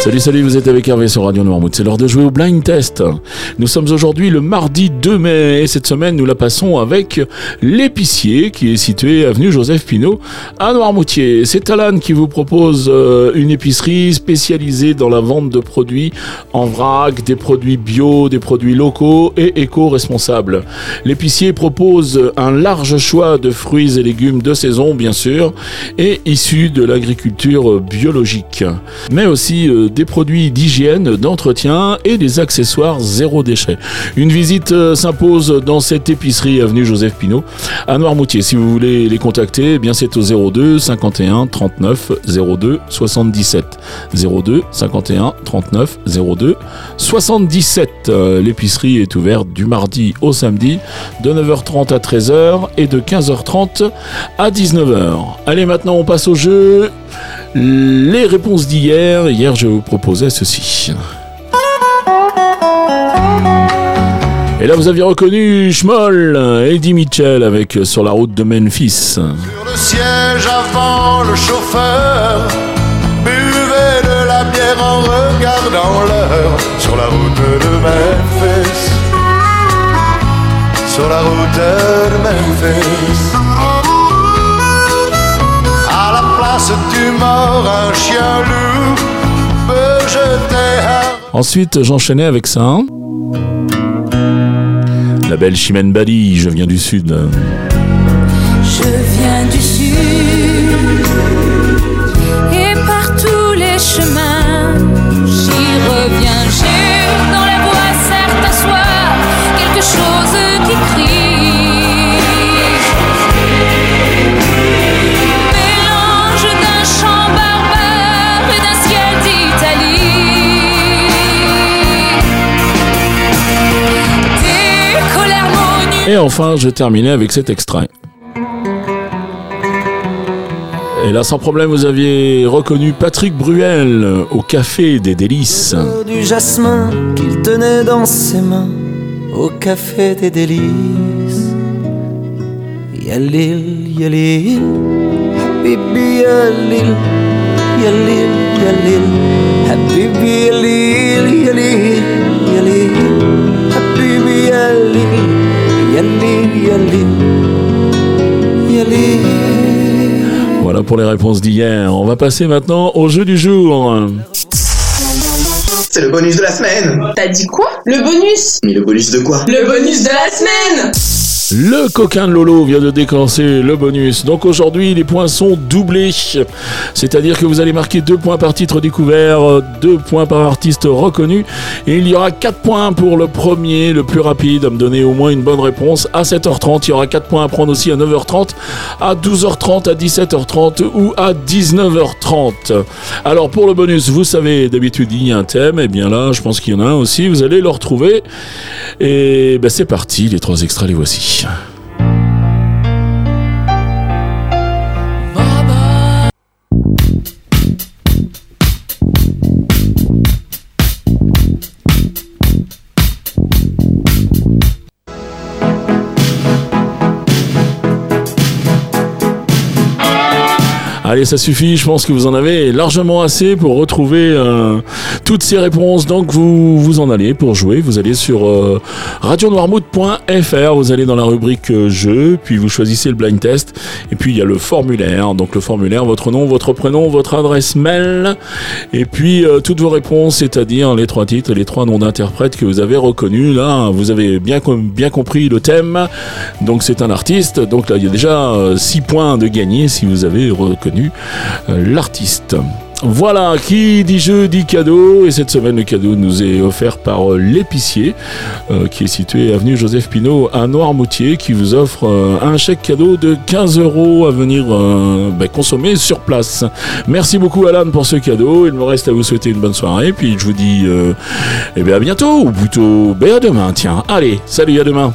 Salut, salut, vous êtes avec Hervé sur Radio Noirmouth. C'est l'heure de jouer au blind test. Nous sommes aujourd'hui le mardi 2 mai et cette semaine nous la passons avec l'épicier qui est situé avenue Joseph Pinault à Noirmoutier. C'est Alan qui vous propose euh, une épicerie spécialisée dans la vente de produits en vrac, des produits bio, des produits locaux et éco-responsables. L'épicier propose un large choix de fruits et légumes de saison, bien sûr, et issus de l'agriculture biologique, mais aussi euh, des produits d'hygiène, d'entretien et des accessoires zéro déchet. Une visite euh, s'impose dans cette épicerie avenue Joseph Pinault à Noirmoutier. Si vous voulez les contacter, eh c'est au 02 51 39 02 77. 02 51 39 02 77. L'épicerie est ouverte du mardi au samedi de 9h30 à 13h et de 15h30 à 19h. Allez, maintenant on passe au jeu. Les réponses d'hier. Hier, je vous proposais ceci. Et là, vous aviez reconnu Schmoll, Eddie Mitchell avec Sur la route de Memphis. Sur le siège avant le chauffeur, buvez de la bière en regardant l'heure. Sur la route de Memphis. Sur la route de Memphis. Mort, un chien loup peut jeter un Ensuite, j'enchaînais avec ça. La belle Chimène Bali, je viens du sud. Je viens du sud Et enfin, je terminais avec cet extrait. Et là, sans problème, vous aviez reconnu Patrick Bruel au Café des Délices. du jasmin qu'il tenait dans ses mains au café des délices. Yalil, yalil, habibi yalil, yalil, yalil, habibi yalil, Voilà pour les réponses d'hier. On va passer maintenant au jeu du jour. C'est le bonus de la semaine. T'as dit quoi? Le bonus Mais le bonus de quoi? Le bonus de la semaine Le coquin de Lolo vient de déclencher le bonus. Donc aujourd'hui, les points sont doublés. C'est-à-dire que vous allez marquer deux points par titre découvert, euh, deux points par artiste reconnu. Et il y aura quatre points pour le premier, le plus rapide, à me donner au moins une bonne réponse à 7h30. Il y aura quatre points à prendre aussi à 9h30, à 12h30, à 17h30 ou à 19h30. Alors pour le bonus, vous savez, d'habitude il y a un thème. Et bien là, je pense qu'il y en a un aussi. Vous allez le retrouver. Et ben, c'est parti. Les trois extraits, les voici. salvation. Allez, ça suffit, je pense que vous en avez largement assez pour retrouver euh, toutes ces réponses. Donc vous vous en allez pour jouer, vous allez sur euh, radionoirmouth.fr, vous allez dans la rubrique euh, jeu, puis vous choisissez le blind test, et puis il y a le formulaire. Donc le formulaire, votre nom, votre prénom, votre adresse mail, et puis euh, toutes vos réponses, c'est-à-dire les trois titres les trois noms d'interprètes que vous avez reconnus. Là, vous avez bien, bien compris le thème. Donc c'est un artiste. Donc là, il y a déjà 6 points de gagner si vous avez reconnu euh, l'artiste. Voilà, qui dit jeu dit cadeau. Et cette semaine, le cadeau nous est offert par euh, l'épicier, euh, qui est situé avenue Joseph Pinault à Noirmoutier, qui vous offre un chèque cadeau de 15 euros à venir ben, consommer sur place. Merci beaucoup, Alan, pour ce cadeau. Il me reste à vous souhaiter une bonne soirée. Puis je vous dis eh bien, à bientôt, ou plutôt ben, à demain. Tiens, allez, salut, à demain.